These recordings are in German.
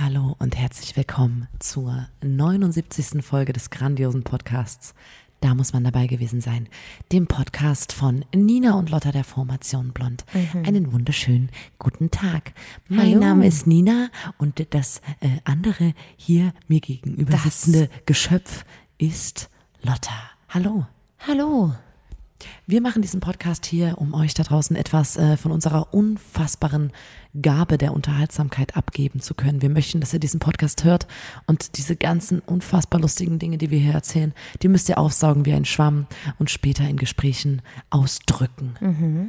Hallo und herzlich willkommen zur 79. Folge des grandiosen Podcasts. Da muss man dabei gewesen sein. Dem Podcast von Nina und Lotta der Formation Blond. Einen wunderschönen guten Tag. Mein Hallo. Name ist Nina und das äh, andere hier mir gegenüber Das. sitzende Geschöpf ist Lotta. Hallo. Hallo. Wir machen diesen Podcast hier, um euch da draußen etwas äh, von unserer unfassbaren Gabe der Unterhaltsamkeit abgeben zu können. Wir möchten, dass ihr diesen Podcast hört und diese ganzen unfassbar lustigen Dinge, die wir hier erzählen, die müsst ihr aufsaugen wie ein Schwamm und später in Gesprächen ausdrücken.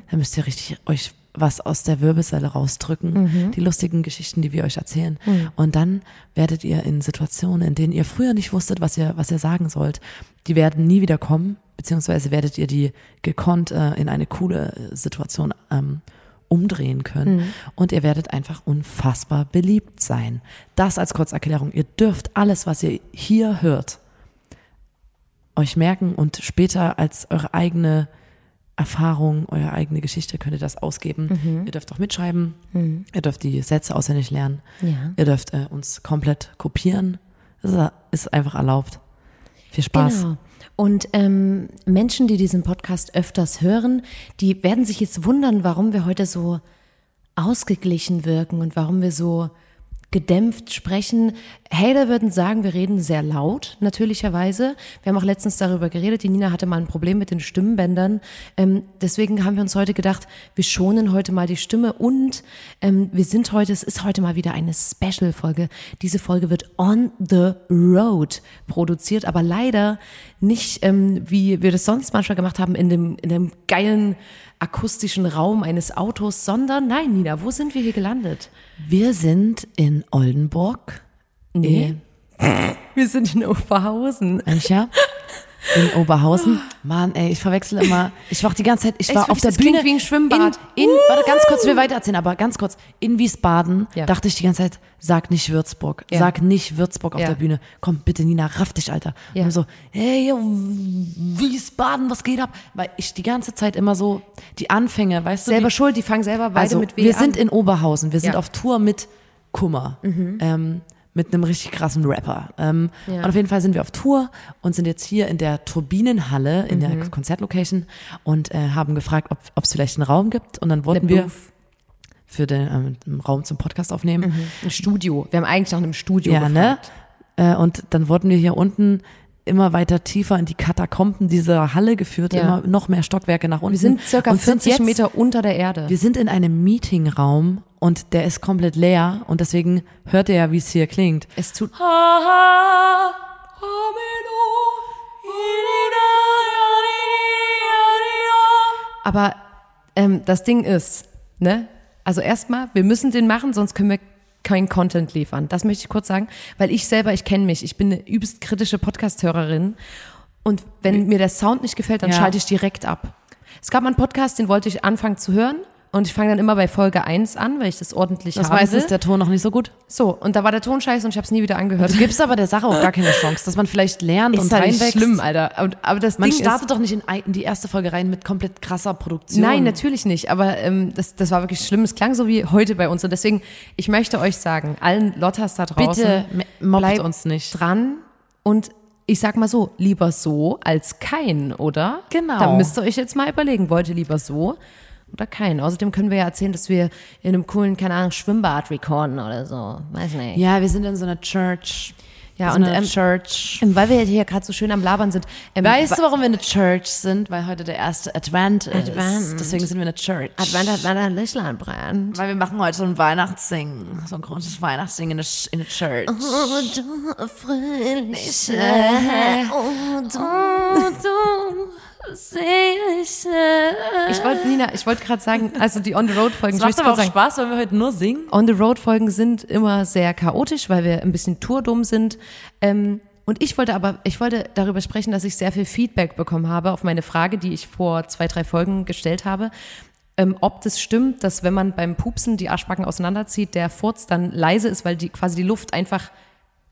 Da müsst ihr richtig euch was aus der Wirbelsäule rausdrücken, die lustigen Geschichten, die wir euch erzählen. Und dann werdet ihr in Situationen, in denen ihr früher nicht wusstet, was ihr, was ihr sagen sollt, die werden nie wieder kommen, beziehungsweise werdet ihr die gekonnt äh, in eine coole äh, Situation ähm, umdrehen können. Und ihr werdet einfach unfassbar beliebt sein. Das als Kurzerklärung. Ihr dürft alles, was ihr hier hört, euch merken und später als eure eigene Erfahrung, eure eigene Geschichte könnt ihr das ausgeben. Ihr dürft auch mitschreiben. Ihr dürft die Sätze auswendig lernen. Ja. Ihr dürft äh, uns komplett kopieren. Das ist, ist einfach erlaubt. Viel Spaß. Genau. Und ähm, Menschen, die diesen Podcast öfters hören, die werden sich jetzt wundern, warum wir heute so ausgeglichen wirken und warum wir so gedämpft sprechen. Hater würden sagen, wir reden sehr laut, natürlicherweise. Wir haben auch letztens darüber geredet. Die Nina hatte mal ein Problem mit den Stimmbändern. Ähm, deswegen haben wir uns heute gedacht, wir schonen heute mal die Stimme und ähm, wir sind heute, es ist heute mal wieder eine Special-Folge. Diese Folge wird on the road produziert, aber leider nicht, ähm, wie wir das sonst manchmal gemacht haben, in dem, in dem geilen akustischen Raum eines Autos, sondern nein, Nina, wo sind wir hier gelandet? Wir sind in Oldenburg. Nee. Wir sind in Oberhausen. Äh, ja. In Oberhausen. Mann, ey, ich verwechsel immer. Ich war auch die ganze Zeit, ich war das auf der Bühne. wie ein Schwimmbad. In, in, warte, ganz kurz, ich will weitererzählen, aber ganz kurz. In Wiesbaden Ja. dachte ich die ganze Zeit, sag nicht Würzburg. Ja. Sag nicht Würzburg auf Ja. der Bühne. Komm, bitte, Nina, raff dich, Alter. Ja. Und so, hey, Wiesbaden, was geht ab? Weil ich die ganze Zeit immer so, die Anfänge, weißt du, Selber wie, schuld, die fangen selber beide also, mit W wir an. sind in Oberhausen, wir sind. Mhm. auf Tour mit Kummer. Ähm, mit einem richtig krassen Rapper. Ähm, Ja. Und auf jeden Fall sind wir auf Tour und sind jetzt hier in der Turbinenhalle, in Mhm. der Konzertlocation und äh, haben gefragt, ob es vielleicht einen Raum gibt. Und dann wollten wir für den ähm, Raum zum Podcast aufnehmen. Ein Studio. Wir haben eigentlich nach einem Studio Ja, ne? gefragt. Äh, und dann wurden wir hier unten immer weiter tiefer in die Katakomben dieser Halle geführt, Ja. immer noch mehr Stockwerke nach unten. Wir sind circa und sind 40 jetzt, Meter unter der Erde. Wir sind in einem Meetingraum und der ist komplett leer und deswegen hört ihr ja, wie es hier klingt. es tut. Aber ähm, das Ding ist, ne? Also erstmal, wir müssen den machen, sonst können wir kein Content liefern. Das möchte ich kurz sagen, weil ich selber, ich kenne mich, ich bin eine übelst kritische Podcast-Hörerin und wenn mir der Sound nicht gefällt, dann Ja. schalte ich direkt ab. Es gab mal einen Podcast, den wollte ich anfangen zu hören und ich fange dann immer bei Folge 1 an, weil ich das ordentlich Das haben meistens will. ist der Ton noch nicht so gut. So, und da war der Ton scheiße und ich habe es nie wieder angehört. Du gibst aber der Sache auch gar keine Chance, dass man vielleicht lernt und ist halt nicht reinwächst. schlimm, Alter. Und, aber das Man Ding startet ist, doch nicht in, ein- in die erste Folge rein mit komplett krasser Produktion. Nein, natürlich nicht. Aber ähm, das, das war wirklich schlimm. Es klang so wie heute bei uns. Und deswegen, ich möchte euch sagen, allen Lottas da draußen, Bitte mobbt bleibt uns nicht. dran. Und ich sag mal so, lieber so als kein, oder? Genau. Da müsst ihr euch jetzt mal überlegen, wollt ihr lieber so oder kein? Außerdem können wir ja erzählen, dass wir in einem coolen, keine Ahnung, Schwimmbad recorden oder so. Weiß nicht. Ja, wir sind in so einer Church. Ja, so und, ähm, Church. Weil wir hier gerade so schön am Labern sind. Ähm, Weißt du, warum wir eine Church sind? Weil heute der erste Advent ist. Advent. Deswegen sind wir eine Church. Advent hat ein Lichtlein brennt. Weil wir machen heute so ein Weihnachtssingen. So ein großes Weihnachtssingen in der in der Church. Oh, du fröhliche, oh, du, Ich wollte, Nina, ich wollte gerade sagen, also die On-the-Road-Folgen, Es macht aber auch Spaß, wenn wir heute nur singen. On-the-Road-Folgen sind immer sehr chaotisch, weil wir ein bisschen tourdumm sind. Ähm, und ich wollte aber, ich wollte darüber sprechen, dass ich sehr viel Feedback bekommen habe auf meine Frage, die ich vor zwei, drei Folgen gestellt habe. Ähm, ob das stimmt, dass wenn man beim Pupsen die Arschbacken auseinanderzieht, der Furz dann leise ist, weil die quasi die Luft einfach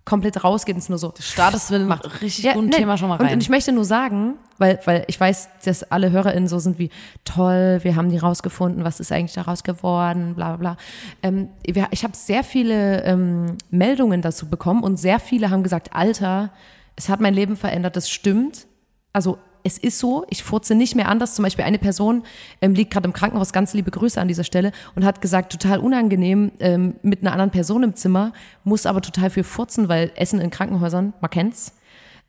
komplett rausgeht und es nur so Startest mit einem richtig guten ne, Thema schon mal Und, rein. und ich möchte nur sagen, weil, weil ich weiß, dass alle HörerInnen so sind wie, toll, wir haben die rausgefunden, was ist eigentlich daraus geworden, bla bla bla. Ähm, wir, ich habe sehr viele ähm, Meldungen dazu bekommen und sehr viele haben gesagt, Alter, es hat mein Leben verändert, das stimmt. Also es ist so, ich furze nicht mehr anders. Zum Beispiel eine Person ähm, liegt gerade im Krankenhaus, ganz liebe Grüße an dieser Stelle, und hat gesagt, total unangenehm ähm, mit einer anderen Person im Zimmer, muss aber total viel furzen, weil Essen in Krankenhäusern, man kennt's.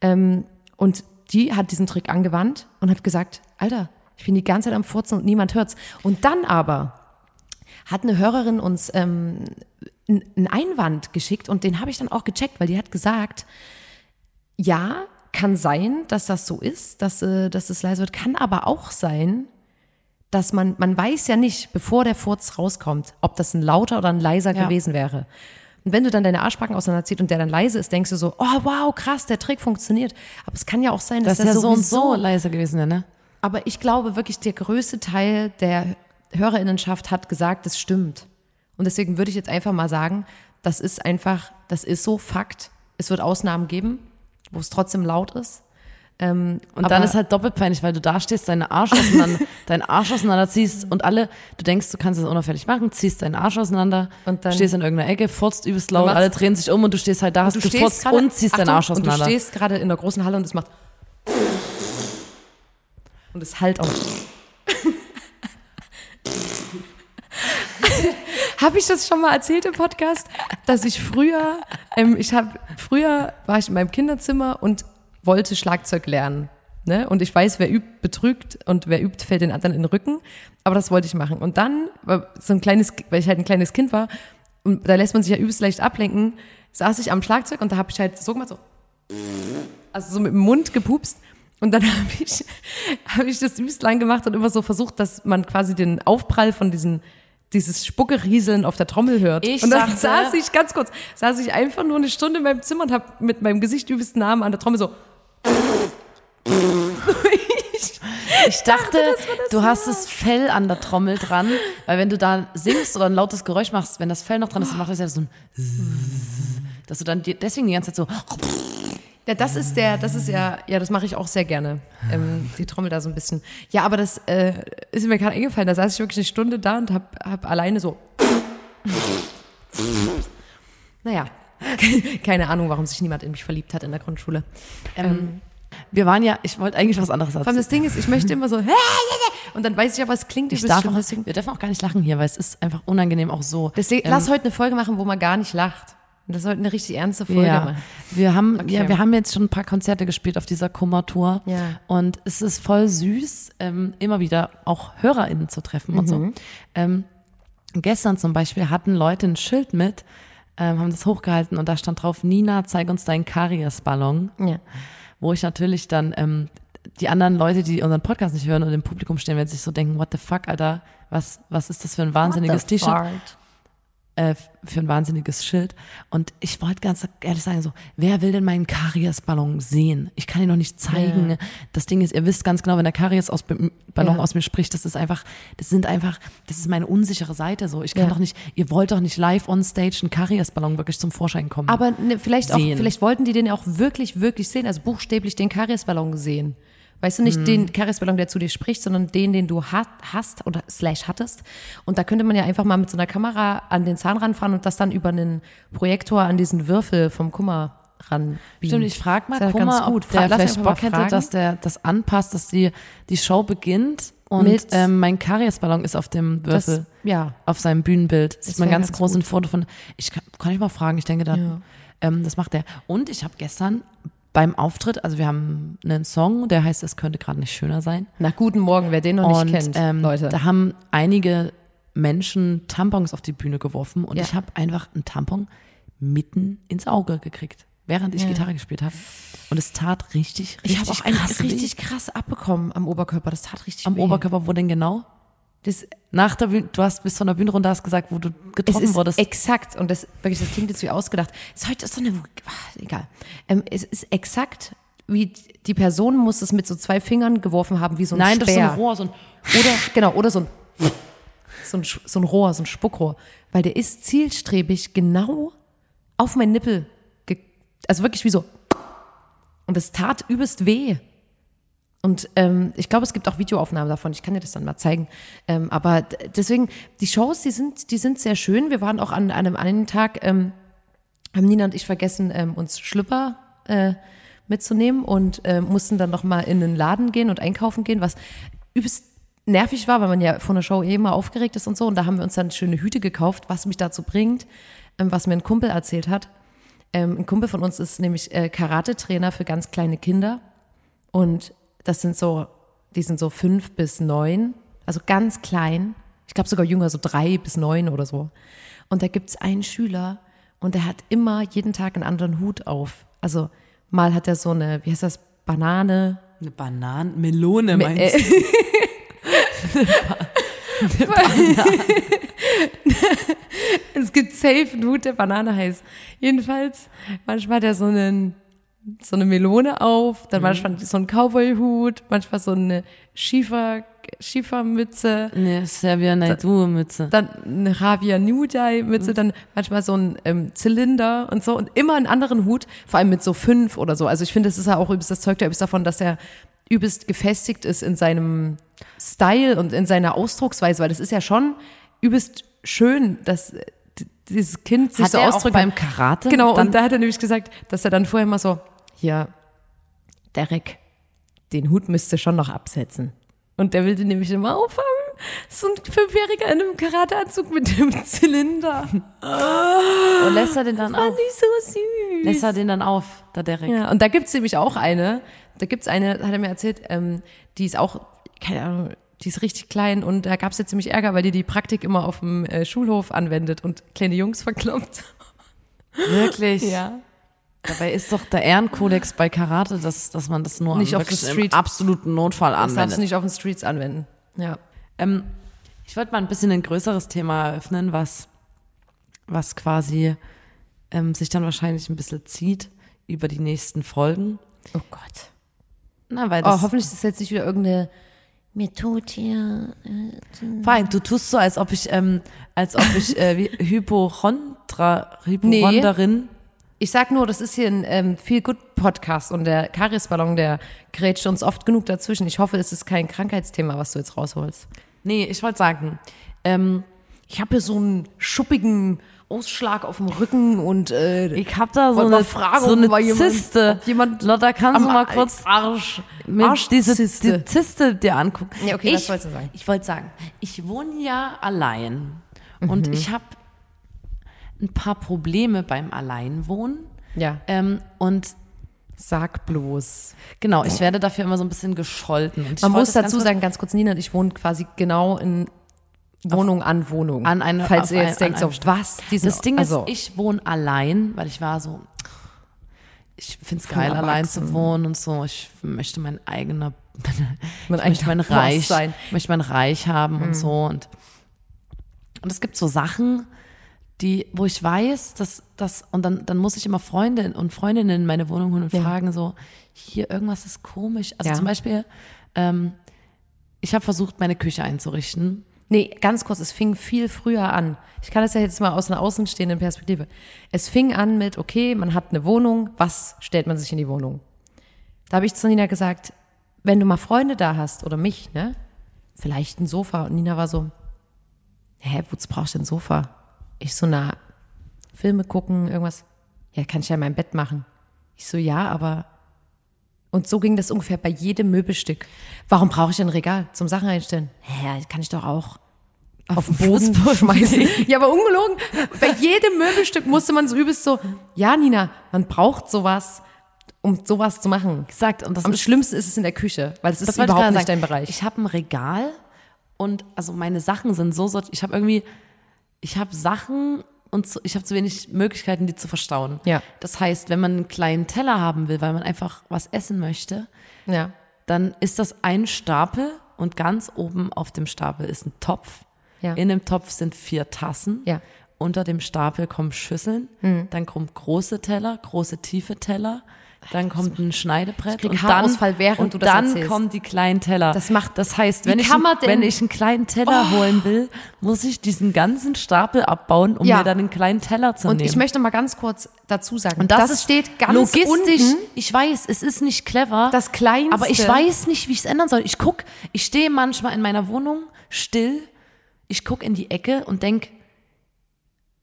Ähm, und die hat diesen Trick angewandt und hat gesagt, Alter, ich bin die ganze Zeit am Furzen und niemand hört's. Und dann aber hat eine Hörerin uns ähm, einen Einwand geschickt und den habe ich dann auch gecheckt, weil die hat gesagt, ja, kann sein, dass das so ist, dass, äh, dass es leise wird, kann aber auch sein, dass man, man weiß ja nicht, bevor der Furz rauskommt, ob das ein lauter oder ein leiser Ja. gewesen wäre. Und wenn du dann deine Arschbacken auseinanderzieht und der dann leise ist, denkst du so, oh wow, krass, der Trick funktioniert. Aber es kann ja auch sein, dass Das der ja so und so leise gewesen, ne? aber ich glaube wirklich, der größte Teil der Hörerinnenschaft hat gesagt, das stimmt. Und deswegen würde ich jetzt einfach mal sagen, das ist einfach, das ist so Fakt. Es wird Ausnahmen geben, wo es trotzdem laut ist. Ähm, Und aber dann ist halt doppelt peinlich, weil du da stehst, deine Arsch auseinander, deinen Arsch auseinander ziehst und alle, du denkst, du kannst es unauffällig machen, ziehst deinen Arsch auseinander, Und dann- stehst in irgendeiner Ecke, furzt übelst laut, alle drehen sich um und du stehst halt da, hast du gefurzt gerade- und ziehst deinen Achtung, Arsch Und auseinander. du stehst gerade in der großen Halle und es macht und es halt auch. habe ich das schon mal erzählt im Podcast, dass ich früher, ähm, ich habe früher war ich in meinem Kinderzimmer und wollte Schlagzeug lernen. Ne? Und ich weiß, wer übt, betrügt und wer übt, fällt den anderen in den Rücken. Aber das wollte ich machen. Und dann, so ein kleines, weil ich halt ein kleines Kind war, und da lässt man sich ja übelst leicht ablenken, saß ich am Schlagzeug und da habe ich halt so gemacht, so also so mit dem Mund gepupst. Und dann habe ich, hab ich das übelst lang gemacht und immer so versucht, dass man quasi den Aufprall von diesen, dieses Spuckerieseln auf der Trommel hört. Ich und dann dachte- saß ich, ganz kurz, saß ich einfach nur eine Stunde in meinem Zimmer und habe mit meinem Gesicht übelst Namen an der Trommel so. Ich dachte, du hast das Fell an der Trommel dran, weil wenn du da singst oder ein lautes Geräusch machst, wenn das Fell noch dran ist, dann macht das ja so ein dass du dann deswegen die ganze Zeit so Ja, das ist der, das ist ja, ja, das mache ich auch sehr gerne. Ähm, die Trommel da so ein bisschen. Ja, aber das äh, ist mir gerade eingefallen. Da saß ich wirklich eine Stunde da und hab, hab alleine so. Naja, keine Ahnung, warum sich niemand in mich verliebt hat in der Grundschule. ähm, wir waren ja, ich wollte eigentlich was anderes Vor allem das Ding ist, ich möchte immer so, und dann weiß ich aber, es klingt Ich darf auch, wir dürfen auch gar nicht lachen hier, weil es ist einfach unangenehm auch so. deswegen Ähm, lass heute eine Folge machen, wo man gar nicht lacht. Und das sollte eine richtig ernste Folge ja, machen. wir haben, Okay. ja, wir haben jetzt schon ein paar Konzerte gespielt auf dieser Kummertour. Ja. Und es ist voll süß, ähm, immer wieder auch HörerInnen zu treffen und Mhm. so. Ähm, gestern zum Beispiel hatten Leute ein Schild mit, ähm, haben das hochgehalten und da stand drauf, Nina, zeig uns deinen Kariesballon. Ja. Wo ich natürlich dann, ähm, die anderen Leute, die unseren Podcast nicht hören und im Publikum stehen, werden sich so denken, what the fuck, Alter, was, was ist das für ein wahnsinniges T-Shirt? Äh, für ein wahnsinniges Schild. Und ich wollte ganz ehrlich sagen, so, wer will denn meinen Kariesballon sehen? Ich kann ihn noch nicht zeigen. Ja. Das Ding ist, ihr wisst ganz genau, wenn der Karies aus Ballon Ja. aus mir spricht, das ist einfach, das sind einfach, das ist meine unsichere Seite so. Ich kann Ja. doch nicht, ihr wollt doch nicht live on stage einen Kariesballon wirklich zum Vorschein kommen. Aber ne, vielleicht auch, Sehen. vielleicht wollten die den auch wirklich, wirklich sehen, also buchstäblich den Kariesballon sehen. Weißt du, nicht den Kariesballon, der zu dir spricht, sondern den, den du ha hast oder slash hattest. Und da könnte man ja einfach mal mit so einer Kamera an den Zahn ranfahren und das dann über einen Projektor an diesen Würfel vom Kummer ran. Stimmt, ich frage mal, Ist ja guck ganz gut. ob der Lass vielleicht Bock hätte, dass der das anpasst, dass die, die Show beginnt und Mit- ähm, mein Kariesballon ist auf dem Das, Würfel. ja. auf seinem Bühnenbild. Sieht man wär ganz ganz groß ein Foto von. Ich kann, kann ich mal fragen, ich denke da, Ja. ähm, das macht er. Und ich habe gestern beim Auftritt, also wir haben einen Song, der heißt, es könnte gerade nicht schöner sein. Na, guten Morgen, wer den noch und nicht kennt, ähm, Leute. da haben einige Menschen Tampons auf die Bühne geworfen und Ja. ich habe einfach einen Tampon mitten ins Auge gekriegt, während ich Ja. Gitarre gespielt habe. Und es tat richtig, richtig Ich habe auch einen krass weh. richtig krass abbekommen am Oberkörper. Das tat richtig am weh. Oberkörper, wo denn genau? Das, Nach der Bühne, du hast bis von der Bühne runter hast gesagt, wo du es getroffen ist wurdest. exakt, und das, wirklich, das klingt jetzt wie ausgedacht. Es ist heute so eine, ah, egal. Ähm, es ist exakt, wie die Person muss es mit so zwei Fingern geworfen haben, wie so ein Nein, das ist so Speer. ein Rohr, so ein Oder, genau, oder so ein, so ein, so ein Rohr, so ein Spuckrohr. Weil der ist zielstrebig genau auf meinen Nippel, also wirklich wie so. Und es tat übelst weh. Und ähm, ich glaube, es gibt auch Videoaufnahmen davon. Ich kann dir das dann mal zeigen. Ähm, aber deswegen, die Shows, die sind, die sind sehr schön. Wir waren auch an, an einem einen Tag, ähm, haben Nina und ich vergessen, ähm, uns Schlüpper äh, mitzunehmen und äh, mussten dann noch mal in den Laden gehen und einkaufen gehen, was übelst nervig war, weil man ja vor einer Show eh immer aufgeregt ist und so. Und da haben wir uns dann schöne Hüte gekauft, was mich dazu bringt, ähm, was mir ein Kumpel erzählt hat. Ähm, ein Kumpel von uns ist nämlich äh, Karate-Trainer für ganz kleine Kinder. Und das sind so, die sind so fünf bis neun, also ganz klein. Ich glaube sogar jünger, so drei bis neun oder so. Und da gibt's einen Schüler und der hat immer jeden Tag einen anderen Hut auf. Also mal hat er so eine, wie heißt das, Banane. Eine Bananen, Melone meinst äh, du? Es gibt safe einen Hut, der Banane heißt. Jedenfalls, manchmal hat er so einen, so eine Melone auf, dann manchmal so einen Cowboy-Hut, manchmal so eine Schiefer, Schiefermütze. Nee, Servia Naidu-Mütze. dann eine Javier Nudai Mütze, dann manchmal so ein ähm, Zylinder und so und immer einen anderen Hut, vor allem mit so fünf oder so. Also ich finde, das ist ja auch übelst, das zeugt ja übelst davon, dass er übelst gefestigt ist in seinem Style und in seiner Ausdrucksweise, weil das ist ja schon übelst schön, dass äh, dieses Kind sich Hat so ausdrückt. beim Karate? Genau, und da hat er nämlich gesagt, dass er dann vorher mal so, hier, Derek, den Hut müsst ihr schon noch absetzen. Und der will den nämlich immer aufhaben. So ein Fünfjähriger in einem Karateanzug mit dem Zylinder. und lässt er den dann Fand auf? ich so süß. Lässt er den dann auf, der Derek? Ja, und da gibt's nämlich auch eine, da gibt's eine, hat er mir erzählt, ähm, die ist auch, keine Ahnung, die ist richtig klein und da gab's jetzt ziemlich Ärger, weil die die Praktik immer auf dem äh, Schulhof anwendet und kleine Jungs verkloppt. Wirklich? Ja. Dabei ist doch der Ehrenkodex bei Karate, dass, dass man das nur Nicht auf der im absoluten Notfall Das darfst du anwendet. nicht auf den Streets anwenden. Ja. Ähm, ich wollte mal ein bisschen ein größeres Thema eröffnen, was, was quasi ähm, sich dann wahrscheinlich ein bisschen zieht über die nächsten Folgen. Oh Gott. Na, weil Oh, das hoffentlich ist das jetzt nicht wieder irgendeine mir tut hier. vor allem, du tust so, als ob ich, ähm, als ob ich äh, Hypochondra, Hypochonderin. Ich sag nur, das ist hier ein ähm, Feel Good Podcast und der Karies-Ballon, der grätscht uns oft genug dazwischen. Ich hoffe, es ist kein Krankheitsthema, was du jetzt rausholst. Nee, ich wollte sagen, ähm, Ich habe hier so einen schuppigen Ausschlag auf dem Rücken und äh, ich hab da so eine, fragen, so eine jemand- Zyste. jemand Lotta, kannst du mal kurz Arsch, mir diese Arschzyste. die Zyste dir angucken. Ja, okay, ich, was wolltest du sagen? Ich wollte sagen, ich wohne ja allein und Mhm. ich habe ein paar Probleme beim Alleinwohnen. Ja, Ähm, und sag bloß. genau, ich werde dafür immer so ein bisschen gescholten. Man muss dazu sagen, ganz kurz, Nina und ich wohnen quasi genau in Wohnung an Wohnung. An eine- Falls ihr ein- jetzt an denkt, so, was? Diese, Das Ding also, ist, ich wohne allein, weil ich war so, ich finde es geil, allein zu wohnen und so. Ich möchte mein eigener, mein ich möchte mein Reich, sein. Mhm. ich möchte mein Reich haben und so. Und, und es gibt so Sachen, die, wo ich weiß, dass das, und dann, dann muss ich immer Freunde und Freundinnen in meine Wohnung holen und Ja. fragen so, hier, irgendwas ist komisch. Also Ja. zum Beispiel, ähm, ich habe versucht, meine Küche einzurichten. Nee, ganz kurz, es fing viel früher an. Ich kann das ja jetzt mal aus einer außenstehenden Perspektive. Es fing an mit, okay, man hat eine Wohnung, was stellt man sich in die Wohnung? Da habe ich zu Nina gesagt, wenn du mal Freunde da hast oder mich, ne? Vielleicht ein Sofa. Und Nina war so, hä, wozu brauchst du ein Sofa? Ich so, na, Filme gucken, irgendwas. Ja, kann ich ja in meinem Bett machen. Ich so, ja, aber. Und so ging das ungefähr bei jedem Möbelstück. Warum brauche ich ein Regal zum Sachen einstellen? Hä, kann ich doch auch auf den Boden schmeißen. ja, aber ungelogen. Bei jedem Möbelstück musste man so übelst so, ja, Nina, man braucht sowas, um sowas zu machen. Gesagt, und das Am ist schlimmsten ist es in der Küche, weil es ist überhaupt nicht sagen. dein Bereich. Ich habe ein Regal und also meine Sachen sind so sortiert. Ich habe irgendwie, ich habe Sachen, und zu, ich habe zu wenig Möglichkeiten, die zu verstauen. Ja. Das heißt, wenn man einen kleinen Teller haben will, weil man einfach was essen möchte, Ja. dann ist das ein Stapel und ganz oben auf dem Stapel ist ein Topf. Ja. In dem Topf sind vier Tassen. Ja. Unter dem Stapel kommen Schüsseln. Dann kommen große Teller, große tiefe Teller. Dann kommt ein Schneidebrett und dann, während und du das dann erzählst. kommen die kleinen Teller. Das macht- das heißt, wenn ich, wenn ich einen kleinen Teller holen will, muss ich diesen ganzen Stapel abbauen, um Ja. mir dann einen kleinen Teller zu Und nehmen. ich möchte mal ganz kurz dazu sagen, Und das, ist steht ganz logistisch. unten. Ich weiß, es ist nicht clever. Das Kleinste. Aber ich weiß nicht, wie ich es ändern soll. Ich guck, ich stehe manchmal in meiner Wohnung still. Ich guck in die Ecke und denk,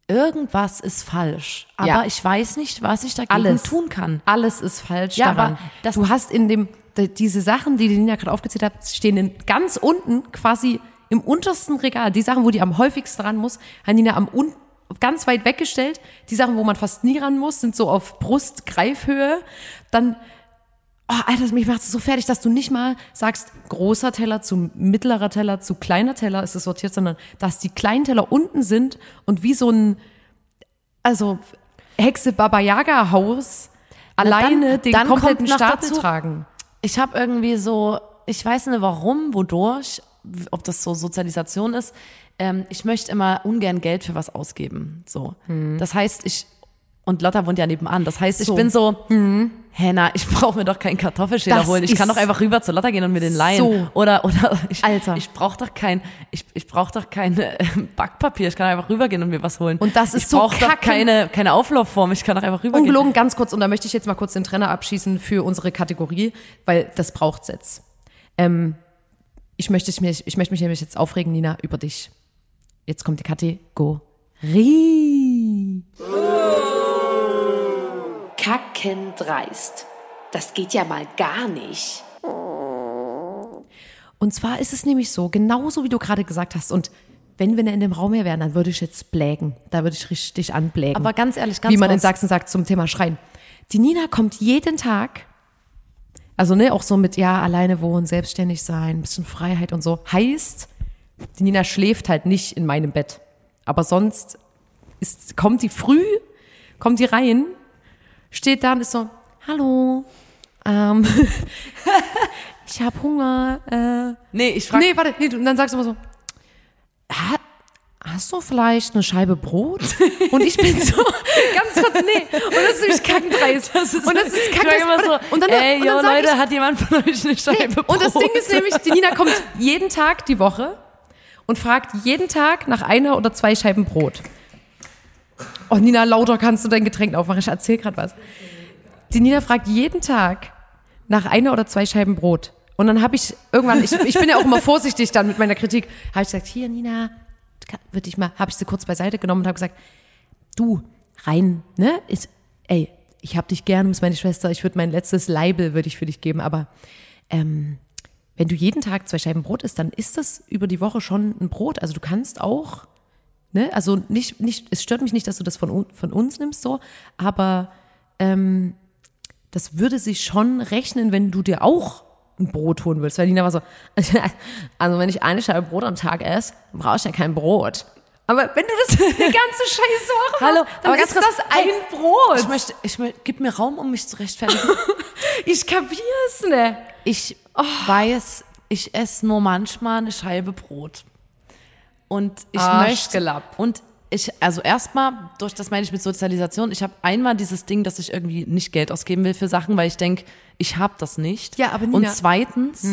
irgendwas ist falsch. Aber Ja. ich weiß nicht, was ich dagegen Alles. tun kann. Alles ist falsch Ja, daran. aber du hast in dem, de- diese Sachen, die die Nina gerade aufgezählt hat, stehen in, ganz unten, quasi im untersten Regal. Die Sachen, wo die am häufigsten ran muss, hat Nina am un ganz weit weggestellt. Die Sachen, wo man fast nie ran muss, sind so auf Brust-Greifhöhe. Dann, oh, Alter, mich macht es so fertig, dass du nicht mal sagst, großer Teller zu mittlerer Teller zu kleiner Teller ist es sortiert, sondern dass die kleinen Teller unten sind und wie so ein, also Hexe Baba Yaga Haus alleine dann- den dann kompletten Stapel tragen. Ich habe irgendwie so, ich weiß nicht warum, wodurch, ob das so Sozialisation ist. Ähm, ich möchte immer ungern Geld für was ausgeben. So. Das heißt, ich und Lotta wohnt ja nebenan. Das heißt, ich So. bin so, Henna, ich brauche mir doch keinen Kartoffelschäler Das holen. Ich kann doch einfach rüber zu Lotta gehen und mir den leihen. so. Oder oder ich, Alter. ich brauche doch kein, ich, ich brauche doch kein äh, Backpapier. Ich kann einfach rübergehen und mir was holen. Und das ist ich so brauche doch keine keine Auflaufform. Ich kann doch einfach rübergehen. Ungelogen, ganz kurz, und da möchte ich jetzt mal kurz den Trenner abschießen für unsere Kategorie, weil das braucht's jetzt. Ähm, ich, möchte mich, ich möchte mich nämlich jetzt aufregen, Nina, über dich. Jetzt kommt die Kategorie. Kackendreist. Das geht ja mal gar nicht. Und zwar ist es nämlich so, genauso wie du gerade gesagt hast, und wenn wir in dem Raum hier wären, dann würde ich jetzt blägen. Da würde ich richtig anblägen. Aber ganz ehrlich, ganz Wie man in kurz. Sachsen sagt zum Thema Schreien. Die Nina kommt jeden Tag, also ne, auch so mit, ja, alleine wohnen, selbstständig sein, ein bisschen Freiheit und so. Heißt, die Nina schläft halt nicht in meinem Bett. Aber sonst ist, kommt die früh, kommt die rein, steht da und ist so, hallo, ähm, ich habe Hunger, äh, Nee, ich frage Nee, warte, nee, du- und dann sagst du immer so, ha, hast du vielleicht eine Scheibe Brot? Und ich bin so, ganz kurz, nee. Und das ist nämlich kackendreist. Und das ist immer so, kackendreist. Und dann, ey, und yo, dann sag Leute, ich, hat jemand von euch eine Scheibe nee. Und das Brot? Ding ist nämlich, die Nina kommt jeden Tag die Woche und fragt jeden Tag nach einer oder zwei Scheiben Brot. Oh, Nina, lauter kannst du dein Getränk aufmachen. Ich erzähl gerade was. Die Nina fragt jeden Tag nach einer oder zwei Scheiben Brot. Und dann habe ich irgendwann, ich, ich bin ja auch immer vorsichtig dann mit meiner Kritik, habe ich gesagt, hier Nina, würde ich mal, habe ich sie kurz beiseite genommen und habe gesagt, du, rein, ne, ist, ey, ich hab dich gern, du bist meine Schwester, ich würde mein letztes Leibel würde ich für dich geben, aber ähm, wenn du jeden Tag zwei Scheiben Brot isst, dann ist das über die Woche schon ein Brot. Also du kannst auch, ne, also nicht, nicht, es stört mich nicht, dass du das von, von uns nimmst so, aber ähm, das würde sich schon rechnen, wenn du dir auch ein Brot holen würdest. Weil Lina war so, also wenn ich eine Scheibe Brot am Tag esse, dann brauche ich ja kein Brot. Aber wenn du das die ganze Scheiße Woche Hallo, machst, dann aber ganz ist kurz, das ein Brot. Ich möchte, ich möchte, gib mir Raum, um mich zu rechtfertigen. Ich kapier's ne. Ich weiß, ich esse nur manchmal eine Scheibe Brot. Und ich möchte, und ich, also erstmal, durch das meine ich mit Sozialisation, ich habe einmal dieses Ding, dass ich irgendwie nicht Geld ausgeben will für Sachen, weil ich denke, ich habe das nicht. Ja, aber Nina- Und zweitens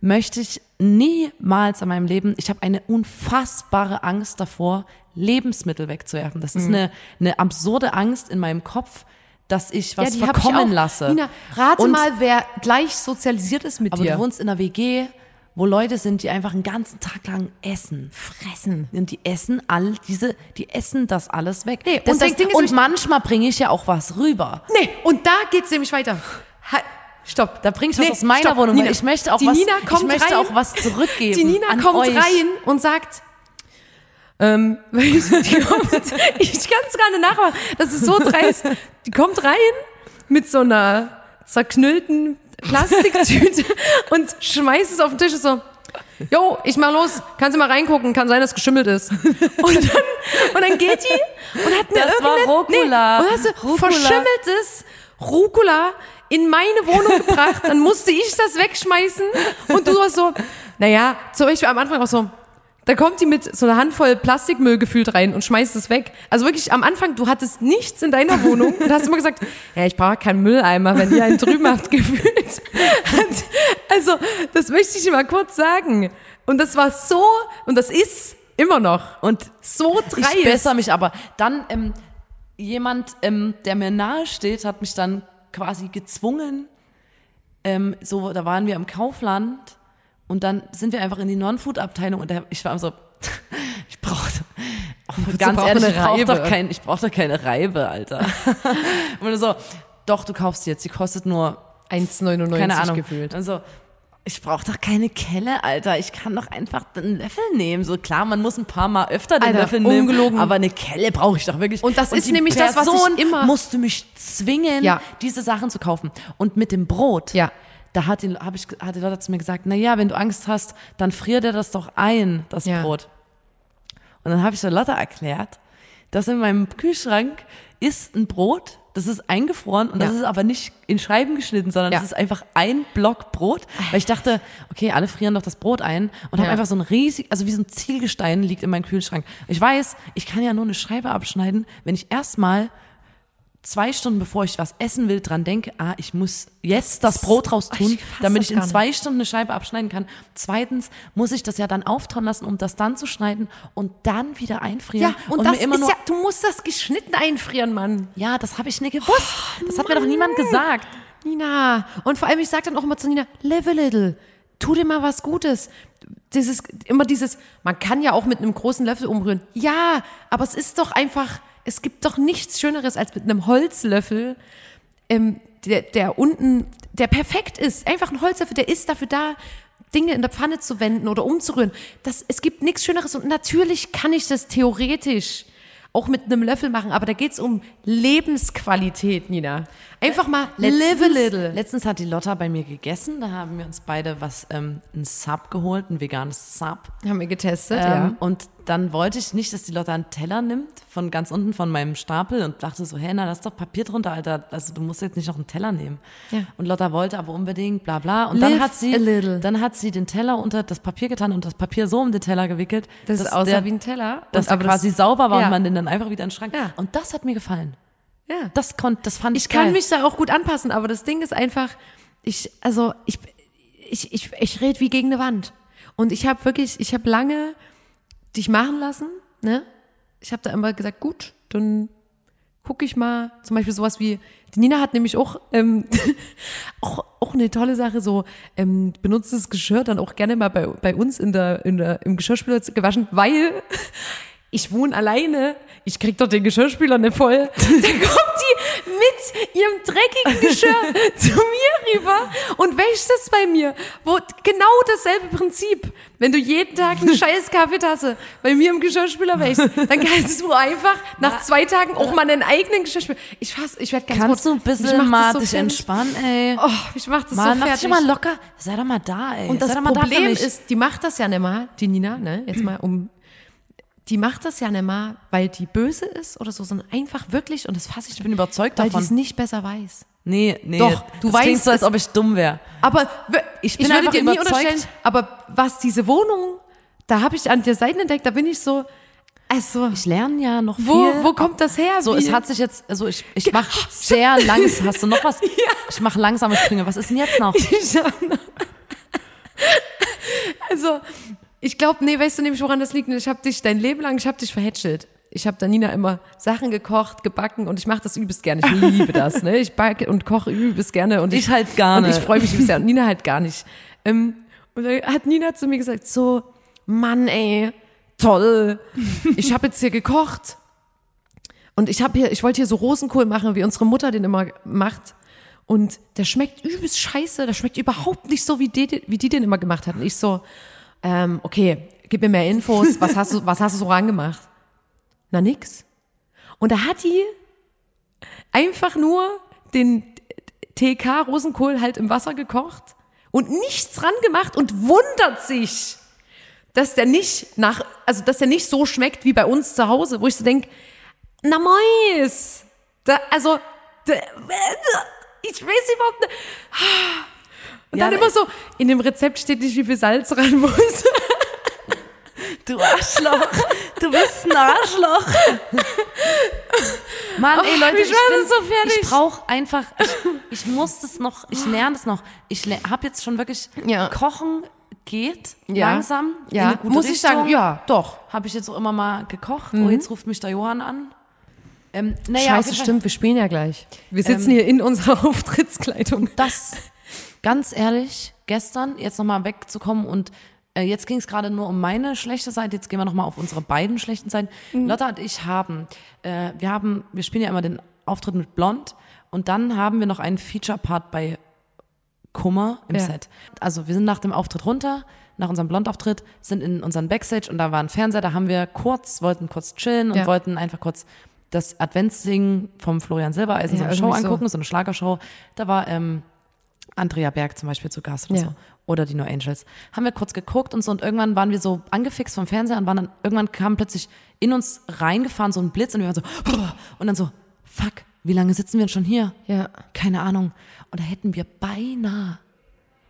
möchte ich niemals in meinem Leben, ich habe eine unfassbare Angst davor, Lebensmittel wegzuwerfen. Das ist eine, eine absurde Angst in meinem Kopf, dass ich was ich verkommen auch. lasse. Nina, rate Und- mal, wer gleich sozialisiert ist mit aber dir. du wohnst in einer WG, wo Leute sind, die einfach einen ganzen Tag lang essen. fressen. Und die essen all diese, die essen das alles weg. Nee, das und das Ding ist und manchmal bringe ich ja auch was rüber. Nee, und da geht's nämlich weiter. Ha Stopp. Da bringe ich was Nee, aus meiner stopp, Wohnung, Nina. ich möchte auch die was, Nina kommt ich möchte rein, auch was zurückgeben. Die Nina kommt euch. rein und sagt, ähm, die kommt, ich kann es gerade nachmachen, das ist so dreist. Die kommt rein mit so einer zerknüllten Plastiktüte und schmeißt es auf den Tisch und so, Jo, ich mach los, kannst du mal reingucken, kann sein, dass es geschimmelt ist. Und dann, und dann geht die und hat mir Das war Rucola. Nee, und hast du Rucola. verschimmeltes Rucola in meine Wohnung gebracht, dann musste ich das wegschmeißen und du warst so, naja, zum Beispiel am Anfang auch so, da kommt die mit so einer Handvoll Plastikmüll gefühlt rein und schmeißt es weg. Also wirklich am Anfang, du hattest nichts in deiner Wohnung und hast immer gesagt, ja, ich brauche keinen Mülleimer, wenn ihr einen drüben habt gefühlt. Also, das möchte ich mal kurz sagen. Und das war so, und das ist immer noch. Und so dreist. Ich bessere mich aber. Dann ähm, jemand, ähm, der mir nahe steht, hat mich dann quasi gezwungen. Ähm, so, da waren wir im Kaufland und dann sind wir einfach in die Non-Food-Abteilung und ich war so, ich brauchte, ganz ehrlich, ich brauche doch, kein, ich brauch doch keine Reibe, Alter. und so, doch, du kaufst die jetzt, die kostet nur 1,99 keine Ahnung. gefühlt. Also, ich brauche doch keine Kelle, Alter. Ich kann doch einfach einen Löffel nehmen. So klar, man muss ein paar Mal öfter den Alter, Löffel nehmen. ungelogen. Aber eine Kelle brauche ich doch wirklich. Und das ist die nämlich das, was ich Person immer- musste mich zwingen, Ja. diese Sachen zu kaufen. Und mit dem Brot. Ja. Da hat die, hab ich, hat die Leute zu mir gesagt, na ja, wenn du Angst hast, dann frier dir das doch ein, das Ja. Brot. Und dann habe ich der Lotte erklärt, dass in meinem Kühlschrank ist ein Brot, das ist eingefroren und Ja. das ist aber nicht in Scheiben geschnitten, sondern Ja. das ist einfach ein Block Brot. Weil ich dachte, okay, alle frieren doch das Brot ein und habe Ja. einfach so ein riesig, also wie so ein Zielgestein liegt in meinem Kühlschrank. Ich weiß, ich kann ja nur eine Scheibe abschneiden, wenn ich erstmal zwei Stunden bevor ich was essen will, dran denke, ah, ich muss jetzt das Brot raus Ach, tun, ich damit das ich in nicht. zwei Stunden eine Scheibe abschneiden kann. Zweitens muss ich das ja dann auftauen lassen, um das dann zu schneiden und dann wieder einfrieren. Ja, und, das mir immer ist nur, ja, du musst das geschnitten einfrieren, Mann. ja, das habe ich nicht gewusst. das hat mir doch niemand gesagt. Nina. Und vor allem, ich sage dann auch immer zu Nina, live a little. Tu dir mal was Gutes. Dieses, immer dieses, man kann ja auch mit einem großen Löffel umrühren. Ja, aber es ist doch einfach, es gibt doch nichts Schöneres als mit einem Holzlöffel, ähm, der, der unten, der perfekt ist. Einfach ein Holzlöffel, der ist dafür da, Dinge in der Pfanne zu wenden oder umzurühren. Das, es gibt nichts Schöneres und natürlich kann ich das theoretisch auch mit einem Löffel machen, aber da geht's um Lebensqualität, Nina. Einfach mal live a little. Letztens hat die Lotta bei mir gegessen. Da haben wir uns beide was, ähm, ein Sub geholt, ein veganes Sub. Haben wir getestet, Ähm, ja. Und dann wollte ich nicht, dass die Lotta einen Teller nimmt von ganz unten von meinem Stapel und dachte so, hey, na, ist doch Papier drunter, Alter. Also du musst jetzt nicht noch einen Teller nehmen. Ja. Und Lotta wollte aber unbedingt, bla bla. Und Live dann hat sie, dann hat sie den Teller unter das Papier getan und das Papier so um den Teller gewickelt, Das dass der, wie ein Teller. dass er aber quasi das- sauber war ja. und man den dann einfach wieder in den Schrank. Ja. Und das hat mir gefallen. Ja. Das konnte, das fand ich, Ich kann geil. mich da auch gut anpassen, aber das Ding ist einfach, ich, also ich, ich, ich, ich rede wie gegen eine Wand. Und ich habe wirklich, ich habe lange dich machen lassen, ne? Ich habe da immer gesagt, gut, dann gucke ich mal, zum Beispiel sowas wie, die Nina hat nämlich auch, ähm, auch, auch eine tolle Sache, so ähm, benutztes Geschirr dann auch gerne mal bei, bei uns in der, in der, im Geschirrspüler gewaschen, weil ich wohne alleine, ich krieg doch den Geschirrspüler nicht voll. Dann kommt die mit ihrem dreckigen Geschirr zu mir rüber und wäscht es bei mir. Wo genau dasselbe Prinzip. Wenn du jeden Tag eine scheiß Kaffeetasse bei mir im Geschirrspüler wäschst, dann kannst du einfach nach zwei Tagen auch mal einen eigenen Geschirrspüler. Ich fass, ich werde ganz Kannst du rot. ein bisschen mach mal das so dich fertig. entspannen, ey? Oh, ich mach das Mann, so mach fertig. dich mal locker. Sei doch mal da, ey. Und das da Problem mich. ist, die macht das ja nicht mal, die Nina, ne, jetzt mal um, die macht das ja nicht mal, weil die böse ist oder so, sondern einfach wirklich, und das fasse ich, ich bin überzeugt weil die davon. es nicht besser weiß. Nee, nee. Doch, du das weißt so, als ob ich dumm wäre. Aber Ich ich, bin würde einfach dir nie unterstellen, aber was diese Wohnung, da habe ich an der Seiten entdeckt, da bin ich so, also, Ich lerne ja noch viel. wo, wo kommt das her? So, Wie- es hat sich jetzt, also ich, ich mache sehr langsam. Hast du noch was? Ich mache langsame Sprünge. Was ist denn jetzt? Ich noch- also, ich glaube, nee, weißt du nämlich, woran das liegt? Ich habe dich dein Leben lang, ich habe dich verhätschelt. Ich habe da Nina immer Sachen gekocht, gebacken und ich mache das übelst gerne. Ich liebe das, ne? Ich backe und koche übelst gerne und Ich halt gar und nicht. ich freue mich übelst sehr und Nina halt gar nicht. Ähm, und dann hat Nina zu mir gesagt, so, Mann, ey, toll. Ich habe jetzt hier gekocht und ich habe hier, ich wollte hier so Rosenkohl machen, wie unsere Mutter den immer macht. Und der schmeckt übelst scheiße, der schmeckt überhaupt nicht so, wie die, wie die den immer gemacht hat. Und ich so, ähm, okay, gib mir mehr Infos, was hast du, was hast du so rangemacht? Na nix. Und da hat die einfach nur den TK Rosenkohl halt im Wasser gekocht und nichts ran gemacht und wundert sich, dass der nicht nach, also dass der nicht so schmeckt wie bei uns zu Hause, wo ich so denke, na mois, da, also, da, ich weiß überhaupt nicht. Und Ja, dann immer so, in dem Rezept steht nicht, wie viel Salz rein muss. Du Arschloch. Du bist ein Arschloch. Mann, ey Oh, Leute, ich ich, bin so fertig. Ich brauche einfach, ich, ich muss das noch, ich lerne das noch. Ich habe jetzt schon wirklich, Ja. Kochen geht Ja. langsam. in Ja, eine gute muss ich sagen, Richtung. ja, doch. Habe ich jetzt auch immer mal gekocht. Oh, jetzt ruft mich der Johann an. Ähm, naja, Scheiße, stimmt, wir spielen ja gleich. Wir sitzen Ähm, hier in unserer Auftrittskleidung. das, ganz ehrlich, gestern jetzt nochmal wegzukommen und äh, jetzt ging es gerade nur um meine schlechte Seite, jetzt gehen wir nochmal auf unsere beiden schlechten Seiten. Mhm. Lotta und ich haben, äh, wir haben, wir spielen ja immer den Auftritt mit Blond und dann haben wir noch einen Feature-Part bei Kummer im Ja. Set. Also wir sind nach dem Auftritt runter, nach unserem Blond-Auftritt, sind in unseren Backstage und da war ein Fernseher, da haben wir kurz, wollten kurz chillen und Ja. wollten einfach kurz das Adventssingen vom Florian Silbereisen, Ja, so eine Show irgendwie so. angucken, so eine Schlagershow. Da war ähm, Andrea Berg zum Beispiel zu Gast oder Ja. so. Oder die No Angels. Haben wir kurz geguckt und so und irgendwann waren wir so angefixt vom Fernseher und waren dann, irgendwann kam plötzlich in uns reingefahren so ein Blitz und wir waren so, und dann so, fuck, wie lange sitzen wir denn schon hier? Ja. Keine Ahnung. Und da hätten wir beinahe,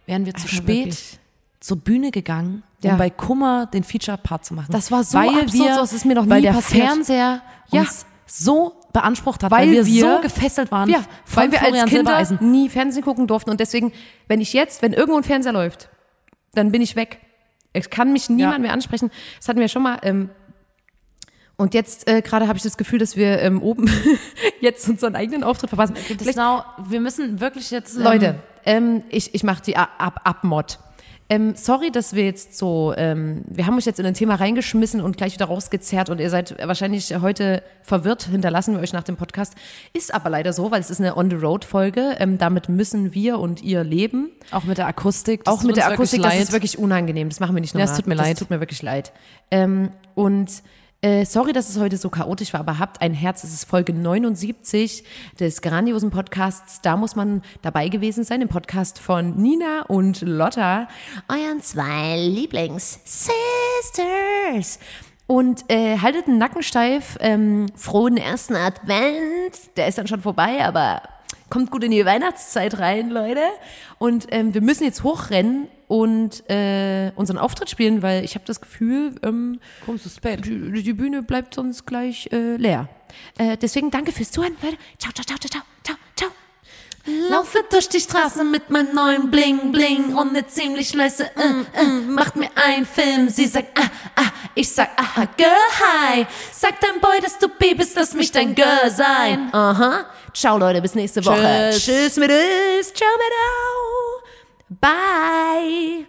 wären wir zu Alter, spät wirklich. zur Bühne gegangen, um Ja. bei Kummer den Feature-Part zu machen. Das war so weil absurd, wir, so ist es mir noch Weil nie der passiert. Fernseher Ja. uns so beansprucht hat, Weil weil, wir, wir- so gefesselt waren Ja, weil wir Florian als Kinder nie Fernsehen gucken durften und deswegen, wenn ich jetzt, wenn irgendwo ein Fernseher läuft, dann bin ich weg. Es kann mich niemand Ja. mehr ansprechen. Das hatten wir schon mal. Ähm, und jetzt äh, gerade habe ich das Gefühl, dass wir ähm, oben jetzt unseren eigenen Auftritt verpassen. Genau, wir müssen wirklich jetzt. ähm, Leute, ähm, ich, ich mache die Ab- Ab- Abmod. Ähm, sorry, dass wir jetzt so, ähm, wir haben euch jetzt in ein Thema reingeschmissen und gleich wieder rausgezerrt und ihr seid wahrscheinlich heute verwirrt, hinterlassen wir euch nach dem Podcast. Ist aber leider so, weil es ist eine On-the-Road-Folge. Ähm, damit müssen wir und ihr leben. Auch mit der Akustik. das Auch mit der Akustik, das leid. ist wirklich unangenehm. Das machen wir nicht Ja, nochmal. es tut mir das leid. tut mir wirklich leid. Ähm, und äh, sorry, dass es heute so chaotisch war, aber habt ein Herz. Es ist Folge 79 des grandiosen Podcasts. Da muss man dabei gewesen sein, im Podcast von Nina und Lotta, euren zwei Lieblings-Sisters. Und äh, haltet den Nacken steif. Ähm, frohen ersten Advent. Der ist dann schon vorbei, aber kommt gut in die Weihnachtszeit rein, Leute. Und ähm, wir müssen jetzt hochrennen und äh, unseren Auftritt spielen, weil ich habe das Gefühl, ähm, Kommst du spät? die, die Bühne bleibt sonst gleich äh, leer. Äh, deswegen danke fürs Zuhören, Leute. Ciao, ciao, ciao, ciao, ciao, ciao, ciao. Laufe durch die Straße mit meinem neuen Bling Bling und ne ziemlich leise äh, äh, macht mir ein Film. Sie sagt ah ah, ich sag aha Girl hi. Sag dein Boy, dass du B bist, lass mich dein Girl sein. Aha. Ciao, Leute, bis nächste Woche. Tschüss. Tschüss mit uns. Ciao mit au. Bye.